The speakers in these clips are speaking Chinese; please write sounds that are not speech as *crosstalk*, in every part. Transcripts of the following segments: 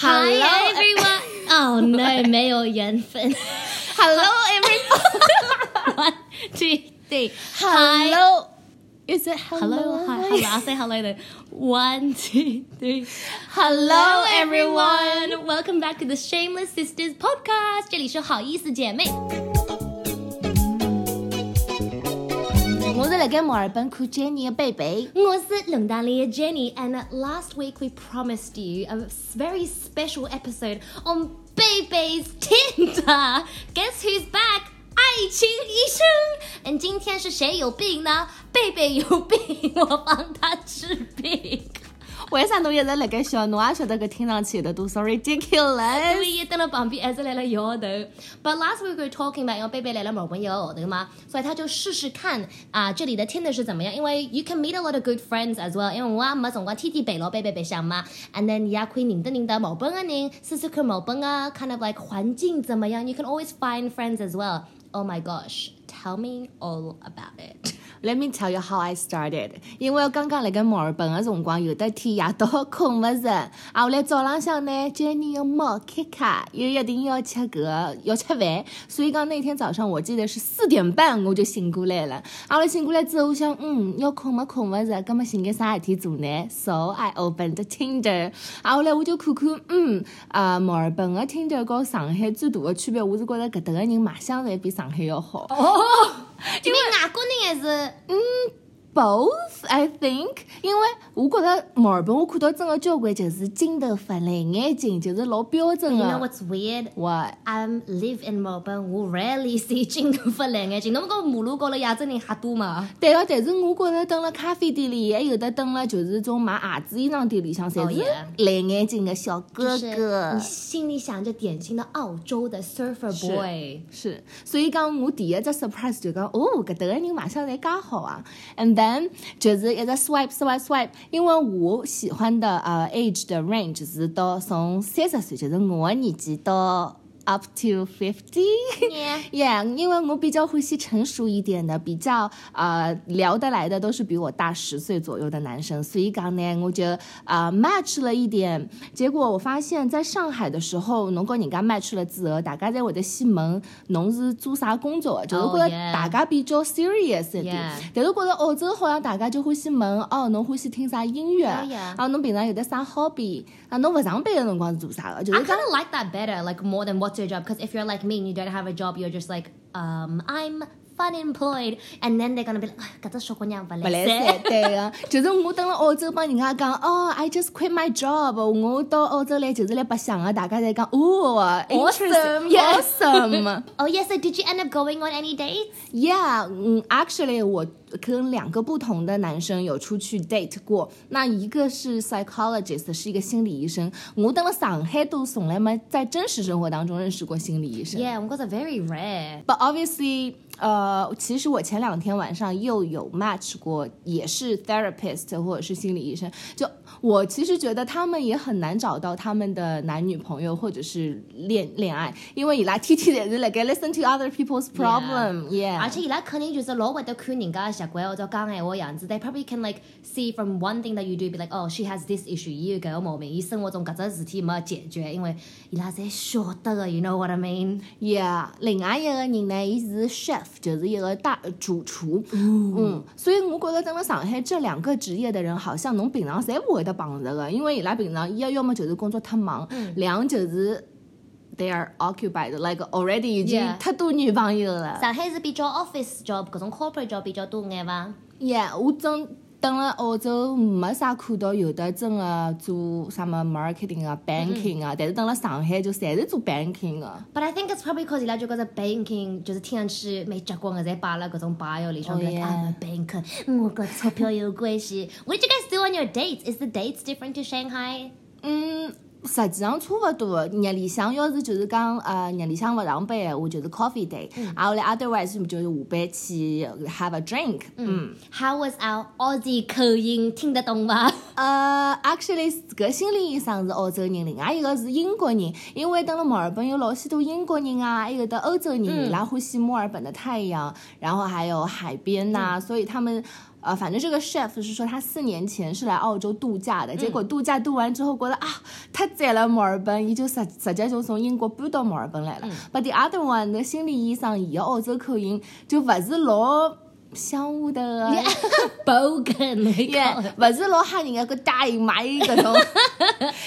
Hello *laughs* *laughs* Hi everyone. Oh no, 没有缘分。 Hello everyone. One, two, three. Hello. Is it Hello, hi, hello. I'll say hello then. One, two, three. Hello everyone. Welcome back to the Shameless Sisters podcast. 这里是好意思姐妹。 我是辣盖墨尔本看 Jenny 的贝贝。我是伦敦里的 Jenny, and last week we promised you a very special episode on Bebe's Tinder. Guess who's back? 爱情医生。And 今天是谁有病呢？贝贝有病，我帮他治病。 为啥侬一直辣盖笑？侬也晓得搿听上去有得多少 ridiculous？因为伊蹲辣旁边，还是来了摇头。But last week we were talking about，因为贝贝来了墨尔本摇头嘛，所以他就试试看啊，这里的 Tinder 是怎么样？因为 you can meet a lot of good friends as well。因为我也没辰光天天陪牢贝贝白相嘛，and then 也可以认得认得墨尔本的人，试试看墨尔本的 kind of like 环境怎么样。You can always find friends as well. Oh my gosh, tell me all about it. Let me tell you how I started。因为刚刚辣盖墨尔本的辰光，有的天夜到困勿着，啊，后来早浪向呢，Jenny 要冒开卡，又一定要吃搿个要吃饭，所以讲那天早上我记得是四点半我就醒过来了。啊，后来醒过来之后，我想，嗯，要困嘛困勿着，葛么寻眼啥事体做呢？So I opened the Tinder，。啊，后来我就看看，嗯，啊，墨尔本的 Tinder 和上海最大的区别，我是觉得搿搭的人卖相侪比上海要好。因为外国人还是嗯 Both, I think，因为我觉得墨尔本我看到真的交关就是金头发、蓝眼睛，就是老标准 You know 的。what's weird? What？I live in Melbourne. 我 rarely *laughs* see 金头发蓝眼睛。侬讲马路高头亚洲人瞎多嘛？对个，但是我觉着蹲了咖啡店里，还有的蹲了就是种卖鞋子衣裳店里向，侪 Oh, 是蓝眼睛的小哥就是哥你。心里想着典型的澳洲的 surfer boy。是，所以讲我第一只 surprise 就讲，哦，搿搭个人卖相侪介好啊。And then 就是一直 swipe swipe swipe，因为我喜欢的呃 age 的 range 是到从三十岁，就是我的年纪到 up to fifty。Yeah. 因为我比较欢喜成熟一点的，比较呃聊得来的都是比我大十岁左右的男生，所以讲呢，我就啊、呃 match 了一点。结果我发现，在上海的时候，侬跟人家 match 了之后，大家侪会得先问侬是做啥工作的，就是 Oh, 觉得大家比较 serious 一点。但是觉得澳洲好像大家就欢喜问哦，侬欢喜听啥音乐？Oh. 啊，侬平常有得啥 hobby？啊，侬不上班的辰光是做啥的？就是讲 kind of like that better, like more than what's your job. Because if you're like me and you don't have a job, you're just like, um, I'm unemployed, and then they're gonna be like, 哎搿只小姑娘勿勿来来三，三。对个，就是我等了澳洲帮人家讲，哦，I just quit my job，我到澳洲来就是来白相个，大家侪讲，哦 Awesome, yeah. awesome， Oh yeah, *laughs* so did you end up going on any dates? yeah，嗯，actually 我 跟两个不同的男生有出去 date 过，那一个是 psychologist，是一个心理医生，我等了上海都从来没在真实生活当中认识过心理医生。Yeah, because they're very rare. But obviously，呃，其实我前两天晚上又有 match 过，也是 therapist 或者是心理医生。就我其实觉得他们也很难找到他们的男女朋友或者是恋恋爱，因为伊拉天天侪是辣盖 listen to other people's problem，yeah。而且伊拉肯定就是老会得看人家的习惯或者讲闲话样子。They probably can like see from one thing that you do, be like, oh, she has this issue，伊有搿个毛病，伊生活中搿只事体没解决，因为伊拉侪晓得个，you know what I mean？Yeah，另外一个人呢，伊是 chef，就是一个大主厨。嗯，所以我觉得，等了上海这两个职业的人，好像侬平常侪勿会得碰着个，因为伊拉平常一要么就是工作太忙，两就是 they are occupied，like already 已经太多女朋友了。上海是比较 office job 各种 corporate job 比较多眼伐？Yeah，我真等了澳洲没啥看到有的真的做什么 marketing 啊、banking 啊，但是等了上海就全是做 banking 的。But I think it's probably because 伊拉就觉着 banking 就是听上去蛮结棍的，侪摆辣各种 bio 里向 Oh, like yeah. I'm a banker，我跟钞票有关系。What you guys do on your dates? Is the dates different to Shanghai? 嗯，实际上差勿多。日里向要是就是讲呃日里向勿上班闲话，就是 coffee day，啊后来 otherwise 就是下班去 have a drink。嗯 How was our Aussie 口音？听得懂吗？呃，actually，这个心理医生是澳洲人，另外一个是英国人。因为等了墨尔本有老许多英国人啊，还有的欧洲人，伊拉欢喜墨尔本的太阳，然后还有海边呐、所以他们。呃，反正这个 chef 是说他四年前是来澳洲度假的，结果度假度完之后觉得啊太赞了墨尔本，伊就直直接就从英国搬到墨尔本来了。But the other one，那心理医生伊个澳洲口音就勿是老像我的。Bogan 那耶个，勿是老吓人个，个大姨妈搿种，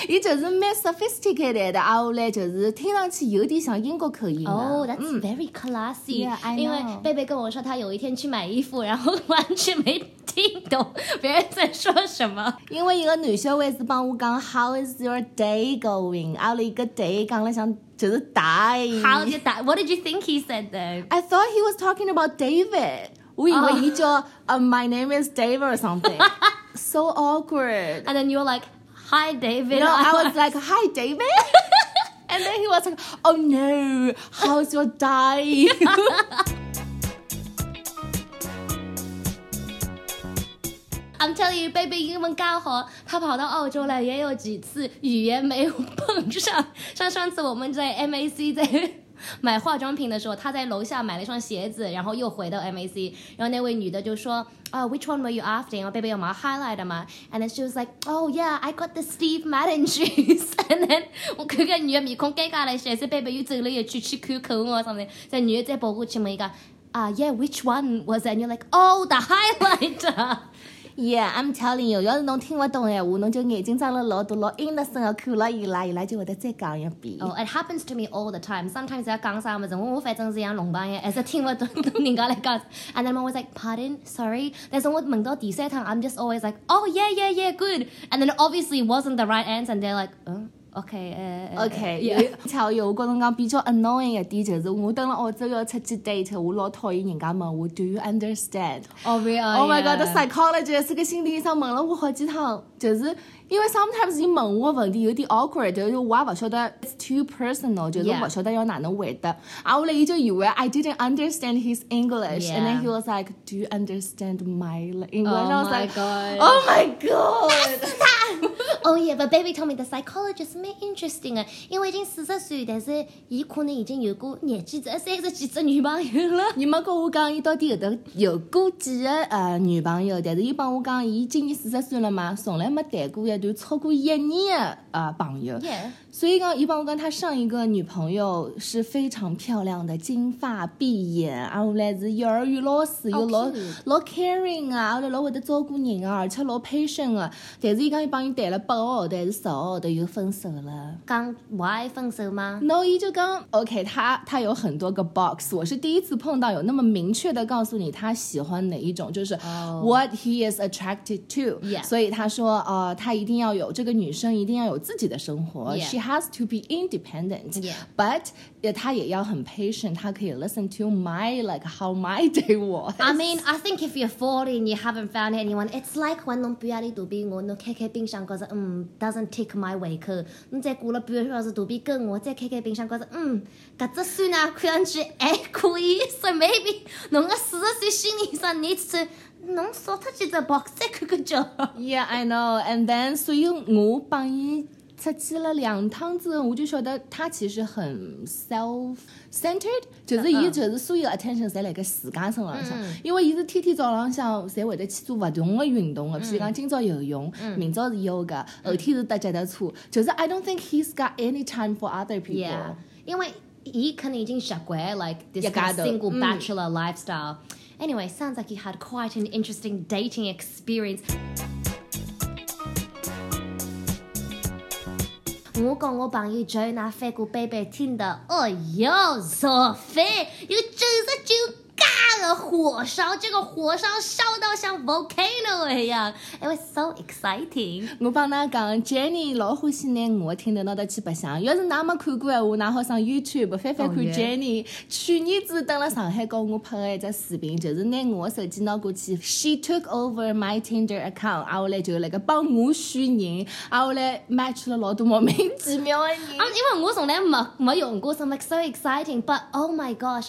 伊就是蛮 sophisticated 的，啊，后来就是听上去有点像英国口音啊。Oh, that's very classy。Yeah, 因为.贝贝跟我说，他有一天去买衣服，然后完全没听懂别人在说什么。因为一个女小妹子帮我讲 How is your day going？啊，后一个 day 讲了像就是 die。How did that? What did you think he said though? I thought he was talking about David。我以为伊叫呃 My name is David or something。So *laughs* awkward。 And then you were like, "Hi, David." You know, I was like, *laughs* "Hi, David," *laughs* and then he was like, "Oh no, how's your day?" I'm telling you, baby 英文刚好，他跑到澳洲来也有几次语言没有碰上。像上次我们在 MAC 在 买化妆品的时候，他在楼下买了一双鞋子，然后又回到 MAC，然后那位女的就说啊、w h i c h one were you after？然后 baby 有毛 highlight 嘛？And then she was like, Oh yeah, I got the Steve Madden shoes. And then 我看看女的面孔尴尬了一下，所以 baby 又走了一句去口口我上面，在女的再跑过去问一个。啊、y e a h which one was？And you're like, oh, the highlighter. Yeah, I'm telling you，要是侬听勿懂闲话，侬就眼睛睁了老大，老 innocent 的看了伊拉，伊拉就会得再讲一遍。 Oh, it happens to me all the time. Sometimes 要讲啥么子，我我反正是像龙帮一样，还是听不懂人家来讲。And then I'm always like, pardon, sorry. 但是我问到第三趟，I'm just always like, oh yeah, yeah, yeah, good. And then it obviously wasn't the right answer, and they're like, 嗯、okay, 呃、OK，yeah. 有巧有，我跟侬讲比较 annoying 一点就是，我等了澳洲要出去 date，我老讨厌人家问我 Do you understand？Oh? Oh my god，yeah. the psychologist 是个心理医生问了我好几趟，就是因为 sometimes 伊问我的问题有点 awkward，就是我也勿晓得 it's too personal，就是.勿晓得要哪能回答。啊，后来伊就以为 I didn't understand his English，and then he was like Do you understand my English？Oh I was my like god. Oh my god！Oh yeah, but baby told me the psychologist 蛮 interesting 的，因为已经四十岁，但是伊可能已经有过廿几只、三十几只女朋友了。你没跟我讲，伊到底有得有过几个呃女朋友？但是伊帮我讲，伊今年四十岁了嘛，从来没谈过一段超过一年的呃朋友。所以讲，伊帮我讲，他上一个女朋友是非常漂亮的，金发碧眼，啊，后来是幼儿园老师，又老老 caring 啊，后来老会得照顾人啊，而且老 patient 的。但是伊讲，伊帮伊谈了八个号头还是十个号头又分手了。刚 why 分手吗？No，伊就刚 OK，他他有很多个 box，我是第一次碰到有那么明确的告诉你他喜欢哪一种，就是 Oh. what he is attracted to。所以他说呃，他一定要有这个女生一定要有自己的生活 she has to be independent。Yeah. 他也要很 patient，他可以 listen to my like how my day was。I mean, I think if you're 40 and you haven't found anyone, it's like when 侬半夜里肚皮饿，侬开开冰箱，觉着嗯 doesn't take my 胃口，侬再过了半个小时肚皮更饿，再开开冰箱，觉着嗯搿只酸奶看上去还可以，so maybe 侬个四十岁心理医生 needs to 侬扫脱几只 box 再看看叫。Yeah, I know. And then，所以我帮伊出去了两趟之后，我就晓得他其实很 self-centered，就是伊就是所有 attention 侪辣盖自家身浪向，因为伊是天天早浪向侪会得去做勿同的运动的，譬如讲今朝游泳，明朝是 yoga，后天是踏脚踏车，就是 I don't think he's got any time for other people. Yeah，因为伊可能已经习惯 like this single 嗯 bachelor lifestyle. Anyway, sounds like you had quite an interesting dating experience. 我讲我朋友 Jonah 飞过 baby 听的，哎呦，索菲有九十 嘎个火烧，这个火烧烧到像 volcano 一样，it was so exciting。我帮衲讲，Jenny 老欢喜拿我听头拿到去白相，要是衲没看过的话，衲好上 YouTube 翻翻看 Jenny。去年子登了上海，跟我拍的一只视频，就是拿我手机拿过去，she took over my Tinder account，啊，我来就那个帮我选人，啊，我来 match 了老多莫名其妙的人。啊，因为我从来没没用过，so it was so exciting，but oh my gosh。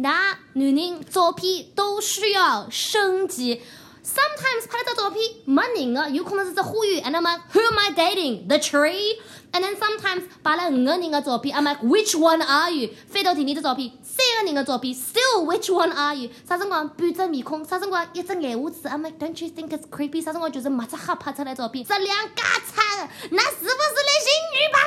那女人照片都需要升级。sometimes 拍了张照片没人的，有可能是在花园，and I'm like who am I dating the tree and then sometimes 摆了五个人的照片，I'm like which one are you 翻到第二张照片，三个人的照片，still which one are you 啥辰光半只面孔，啥辰光一只眼胡子，I'm like don't you think it's creepy 啥辰光就是没只黑拍出来照片，质量介差的，那是不是来寻女朋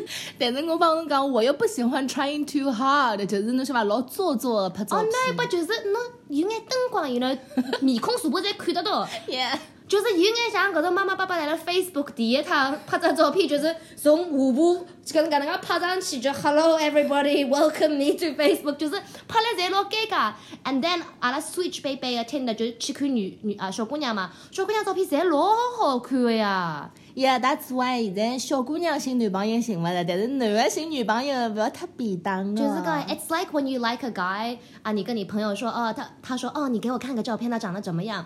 友？但是我帮侬讲，我又不喜欢 trying too hard，就是侬晓得伐，老做作的拍照哦，片。那不就是侬有眼灯光，有那面孔全部侪看得到。*laughs* Yeah，就是有眼像搿种妈妈爸爸来了 Facebook 第一趟拍张照片，就是从下巴搿能搿能介拍上去，就 Hello everybody, welcome me to Facebook，就是拍了侪老尴尬。And then 阿拉 switch 贝贝个听的就去看女女啊小姑娘嘛，小姑娘照片侪老好看个呀。Yeah，that's why 现在小姑娘寻男朋友寻勿着，但是男的寻女朋友勿要太便当的。就是讲，It's like when you like a guy 啊，你跟你朋友说，哦，他他说，哦，你给我看个照片，他长得怎么样？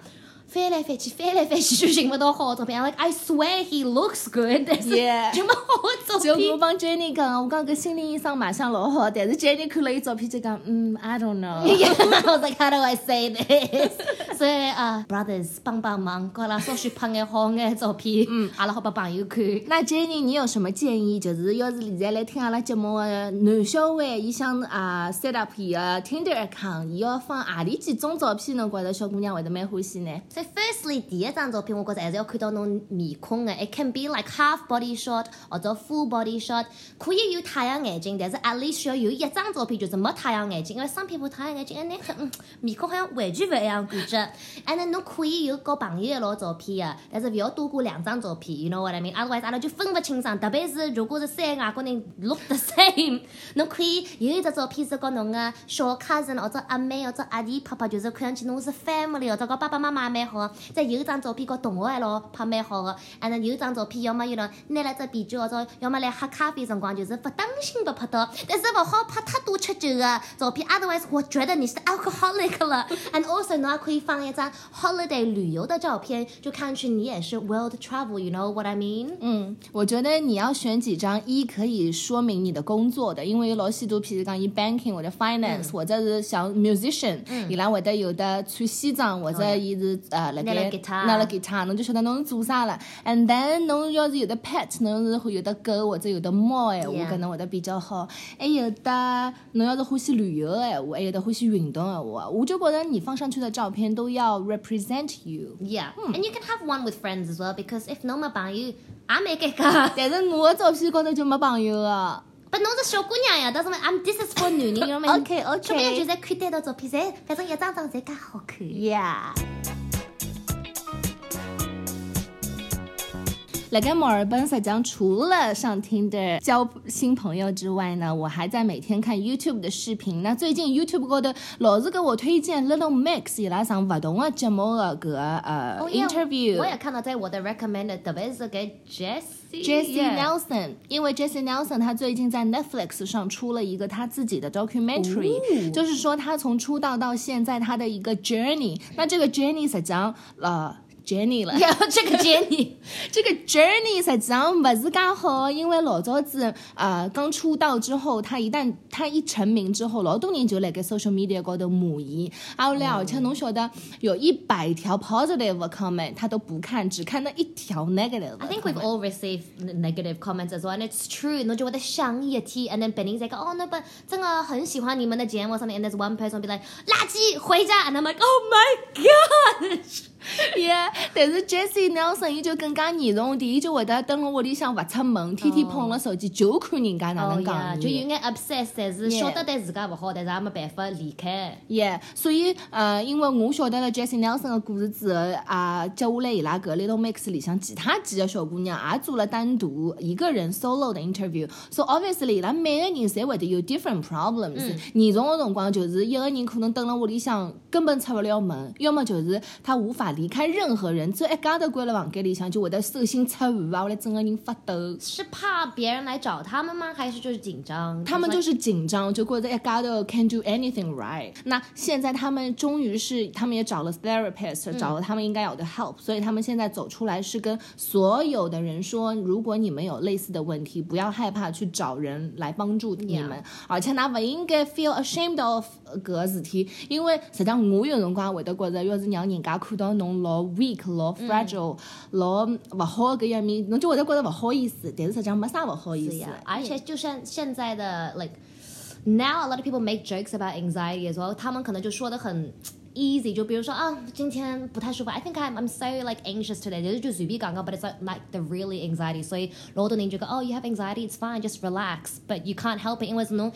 翻来翻去，翻来翻去就寻不到好的照片。Like I swear he looks good，但是就没好的照就我。帮 Jenny 讲，我讲搿心理医生卖相老好，但是 Jenny 看了伊照片就讲，嗯，I don't know。*laughs* I was like, how do I say this？*laughs* 所以啊、b r o t h e r s 帮帮忙，给阿拉稍许拍眼好眼照片，嗯，阿拉好拨朋友看。那 Jenny，你有什么建议？就是要是现在来听阿拉节目的男小孩，伊想啊 set up 伊个 Tinder account，伊要放何里几种照片？侬觉着小姑娘会得蛮欢喜呢？，firstly，第一张照片我觉着还是要看到侬面孔的。It can be like half body shot 或者 full body shot，可以有太阳眼镜，但是 at least 需要有一张照片就是没太阳眼镜，因为双皮肤太阳眼镜，哎，那很嗯面孔好像完全勿一样感觉。And 侬可以有交朋友的老照片的，但是勿要多过两张照片，you know what I mean？Otherwise，阿拉就分勿清爽。特别是如果是三个外国人 look the same，*laughs* 侬可以有一只照片是跟侬个小 cousin 或者阿妹或者阿弟拍拍，就是看上去侬是 family 或者跟爸爸妈妈蛮好的。再有一张照片和同学还老拍蛮好的。and then 有一张照片，要么有人拿了只啤酒，或者要么来喝咖啡辰光，就是不当心被拍到。但是勿好拍太多吃酒的照片，otherwise 我觉得你是 alcoholic 了。*laughs* And also 侬还可以放一张 holiday 旅游的照片，就看上去你也是 world travel，you know what I mean？嗯，我觉得你要选几张一可以说明你的工作的，因为有老许多，譬如讲以 banking 或者 finance，、或者是像 musician，伊拉会得有的穿西装，或者伊是呃辣盖拿了 guitar 拿了 guitar，侬就晓得侬是做啥了。And then 侬要是有的 pet，侬是会有的狗或者有的猫闲话，Yeah 可能会得比较好。还有的侬要是欢喜旅游的闲话，还有的欢喜运动的闲话，我就觉得你放上去的照片都要 represent you。Yeah, and you can have one with friends as well because if 侬没朋友，也蛮尴尬。但是我的照片高头就没朋友的。不，侬是小姑娘呀，但是 I'm this is for 男人，有没 OK，OK 小姑娘就在看单道照片，侪反正一张张侪介好看。Yeah。辣盖墨尔本，实际上除了上听的交新朋友之外呢，我还在每天看 YouTube 的视频。那最近 YouTube 高头老是给我推荐 Little Mix 伊拉上不同的节目的搿个呃、哦，yeah，interview。我也看到在我的 recommended，特别是给 Jessie Jesse Nelson，因为 Jesse Nelson 他最近在 Netflix 上出了一个他自己的 documentary，、哦就是说他从出道到现在他的一个 journey。那这个 journey 实际上呃 Jenny 了。这个 Jenny，这个 journey 实际上不是介好，因为老早子呃刚出道之后，他一旦他一成名之后，老多人就来给 social media 高头骂伊，啊而且侬晓得有一百条 positive comment 他都不看，只看那一条 negative。I think we've all received negative comments as well, and it's true. 侬就会得想一天，and then 别人在讲，哦，那不真的很喜欢你们的节目，something，and there's one person be like，垃圾，回家，and I'm like，oh my god。*laughs* Yeah，但是 Jesse Nelson 伊就更加严重点，伊就会得蹲辣屋里向勿出门，天天捧了手机，就看人家哪哦能呀，讲。就有眼 obsess，但是晓得对自家勿好，但是也没办法离开。Yeah，所以呃，因为我晓得了 Jessie Nelson 的故事之后啊，接下来伊拉搿 Little Mix 里向其他几个小姑娘也做了单独一个人 solo 的 interview。So obviously 伊拉每个人侪会得有 different problems、严重的辰光就是一个人可能蹲辣屋里向根本出勿了门，要么就是他无法离开任何人，只要一家头关辣房间里向就会得手心出汗啊，或者整个人发抖。是怕别人来找他们吗？还是就是紧张？他们就是是紧张，就觉得一家头 can do anything right。那现在他们终于是，他们也找了 therapist，、找了他们应该有的 help，所以他们现在走出来是跟所有的人说，如果你们有类似的问题，不要害怕去找人来帮助你们而且㑚勿应该 feel ashamed of 搿个事体，因为实际上我有辰光会得觉着，要是让人家看到侬侬老 weak、老 fragile、老勿好搿样面，侬就会得觉得勿好意思，但是实际上没啥勿好意思。呀，而且就像现在的 like now a lot of people make jokes about anxiety as well，他们可能就说的很。easy，就比如说啊，今天不太舒服，I think I'm I'm so like anxious today，就是就随便讲讲，but it's like like the really anxiety，所以老多人就讲哦，you have anxiety，it's fine，just relax，but you can't help it，因为是侬。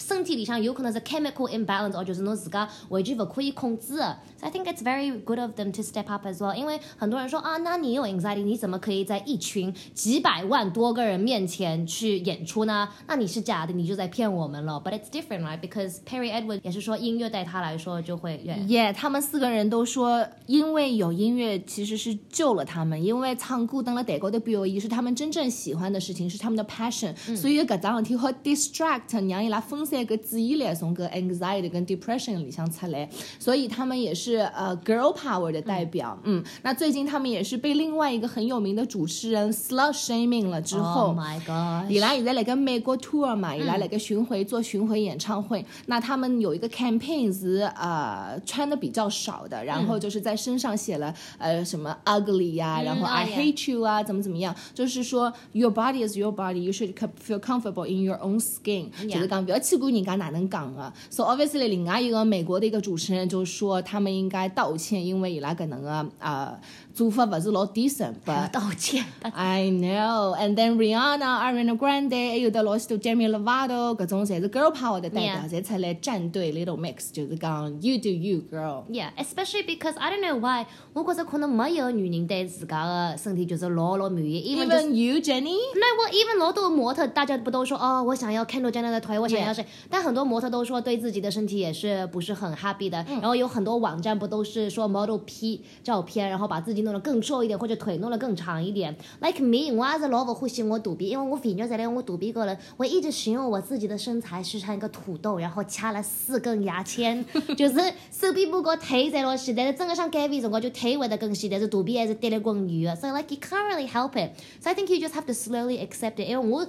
身体里向有可能是 chemical imbalance，或就是侬自家完全勿可以控制的。So I think it's very good of them to step up as well。因为很多人说啊，那你有 anxiety，你怎么可以在一群几百万多个人面前去演出呢？那你是假的，你就在骗我们了。But it's different, right? Because Perry Edward 也是说音乐对他来说就会 Yeah，他们四个人都说，因为有音乐其实是救了他们，因为唱歌登了台高头表演是他们真正喜欢的事情，是他们的 passion，、嗯、所以搿桩事体好 distract，让伊拉分散个记忆力，从个 anxiety 跟 depression 里向出来，所以他们也是呃 girl power 的代表。嗯，那最近他们也是被另外一个很有名的主持人 slut shaming 了之后，Oh my god！伊拉现在来个美国 tour 嘛，伊拉来个巡回做巡回演唱会。那他们有一个 campaign 是呃穿的比较少的，然后就是在身上写了呃什么 ugly 呀，然后 I hate you 啊，怎么怎么样，就是说 your body is your body，you should feel comfortable in your own skin，就是讲不要去管人家。哪能讲啊？So obviously，另外一个美国的一个主持人就说，他们应该道歉，因为伊拉搿能个啊。做法勿是老 decent，不道歉。I know，and then Rihanna、Ariana Grande，还有的老许多 Demi Lovato，搿种侪是 girl power 的代表，侪出来站队 Little Mix，就是讲 You do you, girl。Yeah，especially because I don't know why，我觉着可能没有女人对自家的身体就是老老满意。Even you, Jenny？那我 even 老多模特，大家不都说哦，我想要 Kendall Jenner 的腿，我想要谁？但很多模特都说对自己的身体也是不是很 happy 的。然后有很多网站不都是说 model P 照片，然后把自己。弄得更瘦一点，或者腿弄得更长一点。Like me，我还是老不欢喜我肚皮，因为我肥肉在我肚皮高头，我一直形容我自己的身材是像一个土豆，然后掐了四根牙签，*laughs* 就是手臂不够腿在老细，但是整个想减肥辰光就腿会得更细，但是肚皮还是跌了滚圆。So like you can't really help it. So I think you just have to slowly accept it. 因为我。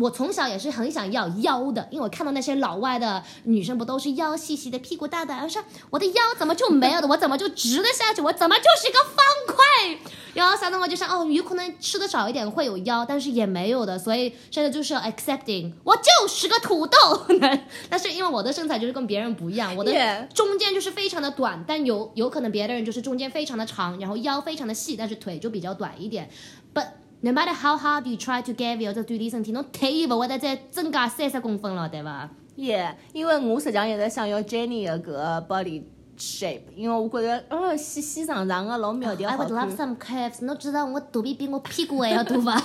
我从小也是很想要腰的，因为我看到那些老外的女生不都是腰细细的，屁股大大，我说我的腰怎么就没有的？我怎么就直的下去？我怎么就是一个方块？然后想到我就想，哦，有可能吃的少一点会有腰，但是也没有的，所以现在就是要 accepting，我就是个土豆。*laughs* 但是因为我的身材就是跟别人不一样，我的中间就是非常的短，但有有可能别的人就是中间非常的长，然后腰非常的细，但是腿就比较短一点，but。No matter how hard you try to get your 锻炼身体，侬腿勿会得再增加三十公分了，对伐？Yeah，因为我实际上一直想要 Jenny 的个 body shape，因为我觉得哦细细长长的老苗条好看。I would love some curves，侬知道我肚皮比我屁股还要大伐？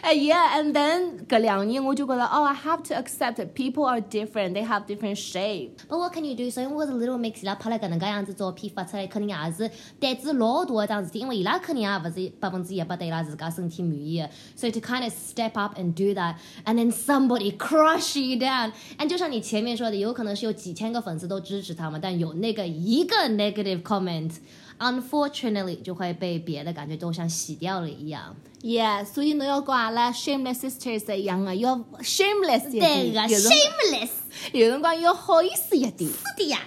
哎，Yeah，and then 搿两年我就觉得哦，I have to accept people are different, they have different shape. But what can you do？所以我是 little mix 伊拉拍了搿能介样子照片发出来，肯定也是胆子老大一桩事体，因为伊拉肯定也勿是百分之一百对伊拉自家身体满意的。所以 to kind of step up and do that, and then somebody crush you down. And 就像你前面说的，有可能是有几千个粉丝都支持他们，但有那个一个 negative comment。 Unfortunately，就会被别的感觉都像洗掉了一样。Yeah，所以侬要跟阿拉 Shameless Sisters 一样啊，要 Shameless 一点，对个 Shameless，有辰光要好意思一点。是的呀。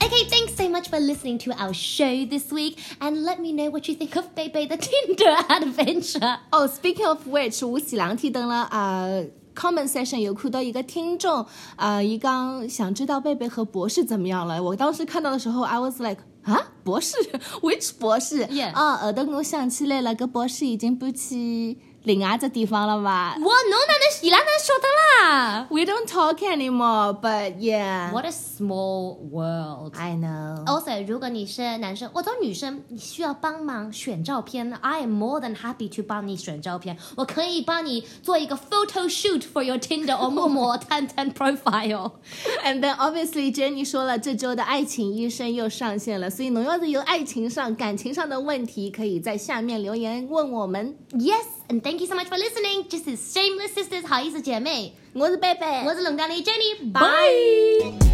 Okay, thanks so much for listening to our show this week, and let me know what you think of Bebe the Tinder *laughs* adventure. Oh, speaking of which，我前两天等了啊。 Comment section 有看到一个听众，呃，一刚想知道贝贝和博士怎么样了。我当时看到的时候，I was like，啊，博士，*laughs* which 博士？啊，后头我想起来了，个博士已经搬去。另外只地方了吧？我侬哪能伊拉哪晓得啦？We don't talk anymore, but yeah. What a small world. I know. Also，如果你是男生或者女生，你需要帮忙选照片，I am more than happy to 帮你选照片。我可以帮你做一个 photo shoot for your Tinder or 陌陌探探 profile。And then obviously Jenny 说了，这周的爱情医生又上线了，所以侬要是有爱情上、感情上的问题，可以在下面留言问我们。Yes. And thank you so much for listening. 这是 Shameless Sisters 好意思姐妹，我是贝贝，我是冷淡的 Jenny。Bye。